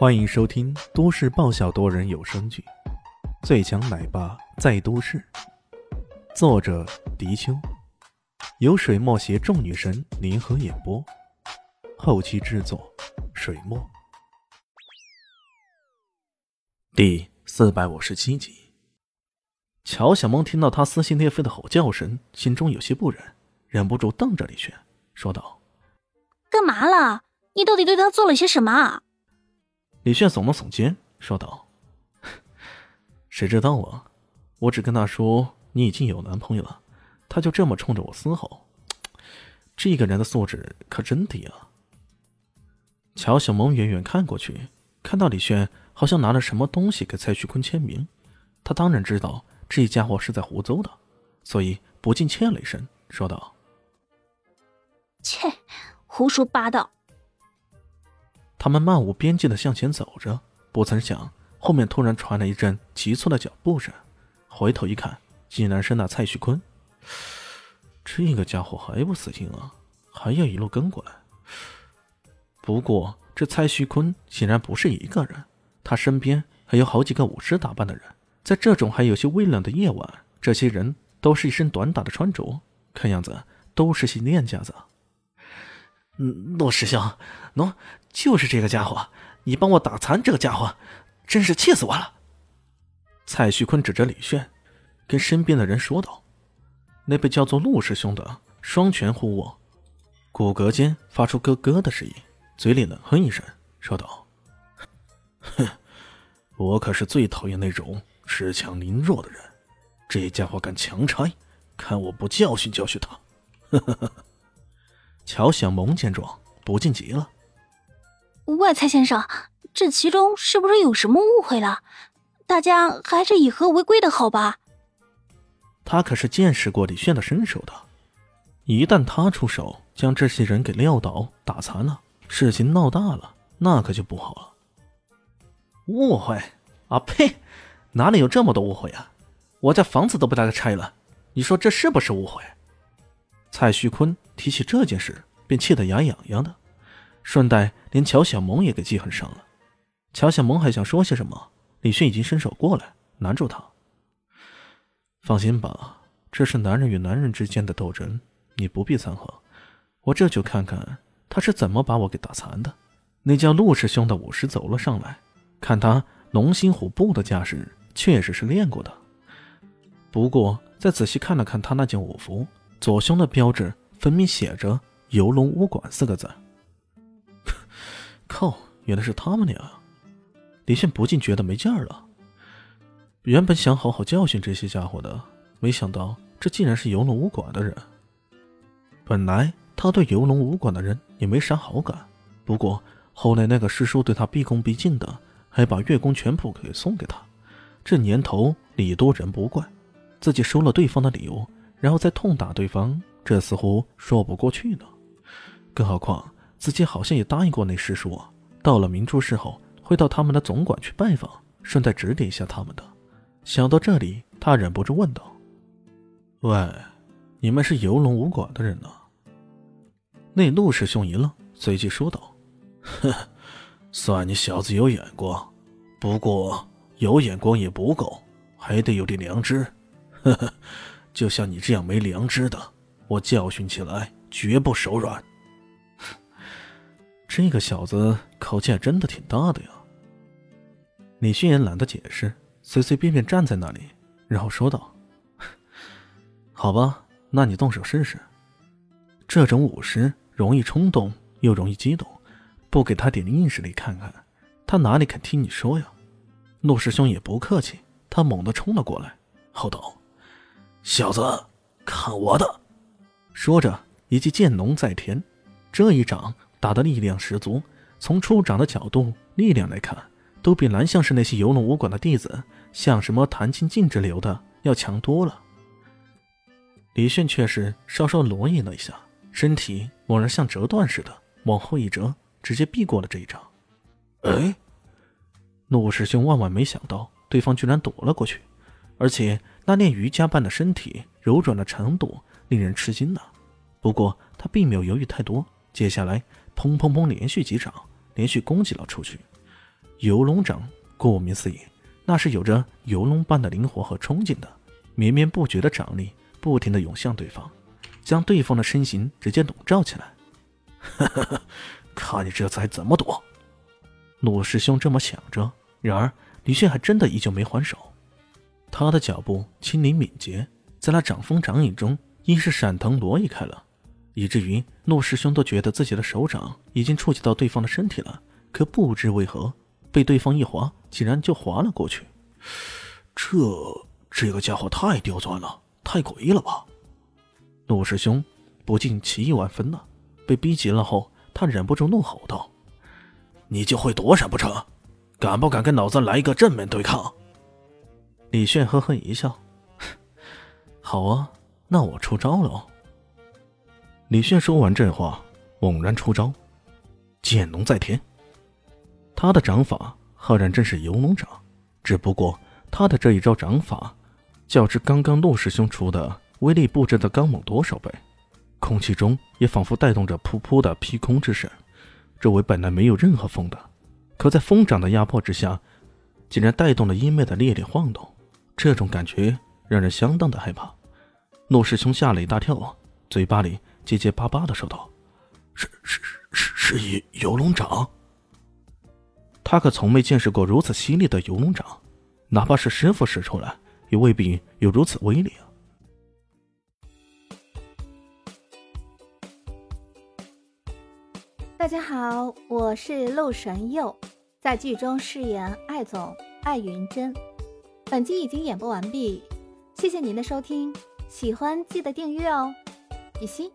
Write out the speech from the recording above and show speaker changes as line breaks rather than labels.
欢迎收听都市爆笑多人有声剧《最强奶爸在都市》，作者：迪秋，由水墨携众女神联合演播，后期制作：水墨。第四百五十七集，乔小萌听到他撕心裂肺的吼叫声，心中有些不忍，忍不住瞪着李轩，说道：“
干嘛了？你到底对他做了些什么？”
李炫耸了耸肩，说道：“ 谁知道啊？我只跟他说你已经有男朋友了，他就这么冲着我嘶吼。这个人的素质可真低啊！”乔小萌远远看过去，看到李炫好像拿了什么东西给蔡徐坤签名，他当然知道这家伙是在胡诌的，所以不禁切了一声，说道：“
切，胡说八道！”
他们漫无边际的向前走着，不曾想后面突然传来一阵急促的脚步声。回头一看，竟然是那蔡徐坤。这个家伙还不死心啊，还要一路跟过来。不过这蔡徐坤显然不是一个人，他身边还有好几个武士打扮的人。在这种还有些微冷的夜晚，这些人都是一身短打的穿着，看样子都是些练家子。
嗯，陆师兄，喏，就是这个家伙，你帮我打残这个家伙，真是气死我了。
蔡徐坤指着李炫，跟身边的人说道：“那被叫做陆师兄的，双拳互握，骨骼间发出咯咯的声音，嘴里冷哼一声，说道：‘哼，我可是最讨厌那种恃强凌弱的人，这家伙敢强拆，看我不教训教训他！’呵呵呵。”乔小萌见状，不禁急了：“
喂，蔡先生，这其中是不是有什么误会了？大家还是以和为贵的好吧？”
他可是见识过李炫的身手的，一旦他出手将这些人给撂倒、打残了，事情闹大了，那可就不好了。
误会？啊呸！哪里有这么多误会啊？我家房子都被他给拆了，你说这是不是误会？
蔡徐坤提起这件事，便气得牙痒痒的，顺带连乔小萌也给记恨上了。乔小萌还想说些什么，李迅已经伸手过来拦住他。放心吧，这是男人与男人之间的斗争，你不必掺和。我这就看看他是怎么把我给打残的。那叫陆师兄的武士走了上来，看他龙心虎步的架势，确实是练过的。不过再仔细看了看他那件武服。左胸的标志分明写着“游龙武馆”四个字。靠，原来是他们俩！李炫不禁觉得没劲儿了。原本想好好教训这些家伙的，没想到这竟然是游龙武馆的人。本来他对游龙武馆的人也没啥好感，不过后来那个师叔对他毕恭毕敬的，还把月宫全谱给送给他。这年头礼多人不怪，自己收了对方的礼物。然后再痛打对方，这似乎说不过去呢。更何况自己好像也答应过那师叔，到了明珠市后会到他们的总馆去拜访，顺带指点一下他们的。想到这里，他忍不住问道：“喂，你们是游龙武馆的人呢？”那陆师兄一愣，随即说道：“哼，算你小子有眼光，不过有眼光也不够，还得有点良知。”呵呵。就像你这样没良知的，我教训起来绝不手软。这个小子口气还真的挺大的呀。李迅也懒得解释，随随便便站在那里，然后说道：“ 好吧，那你动手试试。这种武师容易冲动又容易激动，不给他点硬实力看看，他哪里肯听你说呀？”陆师兄也不客气，他猛地冲了过来，吼道。小子，看我的！说着，一记剑龙在天，这一掌打的力量十足。从出掌的角度、力量来看，都比蓝像是那些游龙武馆的弟子，像什么谭清净之流的要强多了。李炫却是稍稍挪移了一下，身体猛然像折断似的往后一折，直接避过了这一掌。哎，陆师兄万万没想到，对方居然躲了过去。而且那练瑜伽般的身体柔软的程度令人吃惊呢。不过他并没有犹豫太多，接下来砰砰砰连续几掌，连续攻击了出去。游龙掌，顾名思义，那是有着游龙般的灵活和冲劲的，绵绵不绝的掌力不停的涌向对方，将对方的身形直接笼罩起来。哈哈，看你这才怎么躲！陆师兄这么想着，然而李炫还真的依旧没还手。他的脚步轻灵敏捷，在那掌风掌影中，硬是闪腾挪移开了，以至于陆师兄都觉得自己的手掌已经触及到对方的身体了，可不知为何被对方一划，竟然就划了过去。这这个家伙太刁钻了，太诡异了吧？陆师兄不禁奇异万分了。被逼急了后，他忍不住怒吼道：“你就会躲闪不成？敢不敢跟老子来一个正面对抗？”李炫呵呵一笑：“ 好啊，那我出招了。”李炫说完这话，猛然出招，剑龙在天。他的掌法赫然正是游龙掌，只不过他的这一招掌法，较之刚刚陆师兄出的威力不知道刚猛多少倍。空气中也仿佛带动着噗噗的劈空之声，周围本来没有任何风的，可在风掌的压迫之下，竟然带动了阴脉的烈烈晃动。这种感觉让人相当的害怕。陆师兄吓了一大跳，嘴巴里结结巴巴的说道：“是是是是游游龙掌。”他可从没见识过如此犀利的游龙掌，哪怕是师傅使出来，也未必有如此威力啊。
大家好，我是陆神佑，在剧中饰演艾总艾云珍。本集已经演播完毕，谢谢您的收听，喜欢记得订阅哦，比心。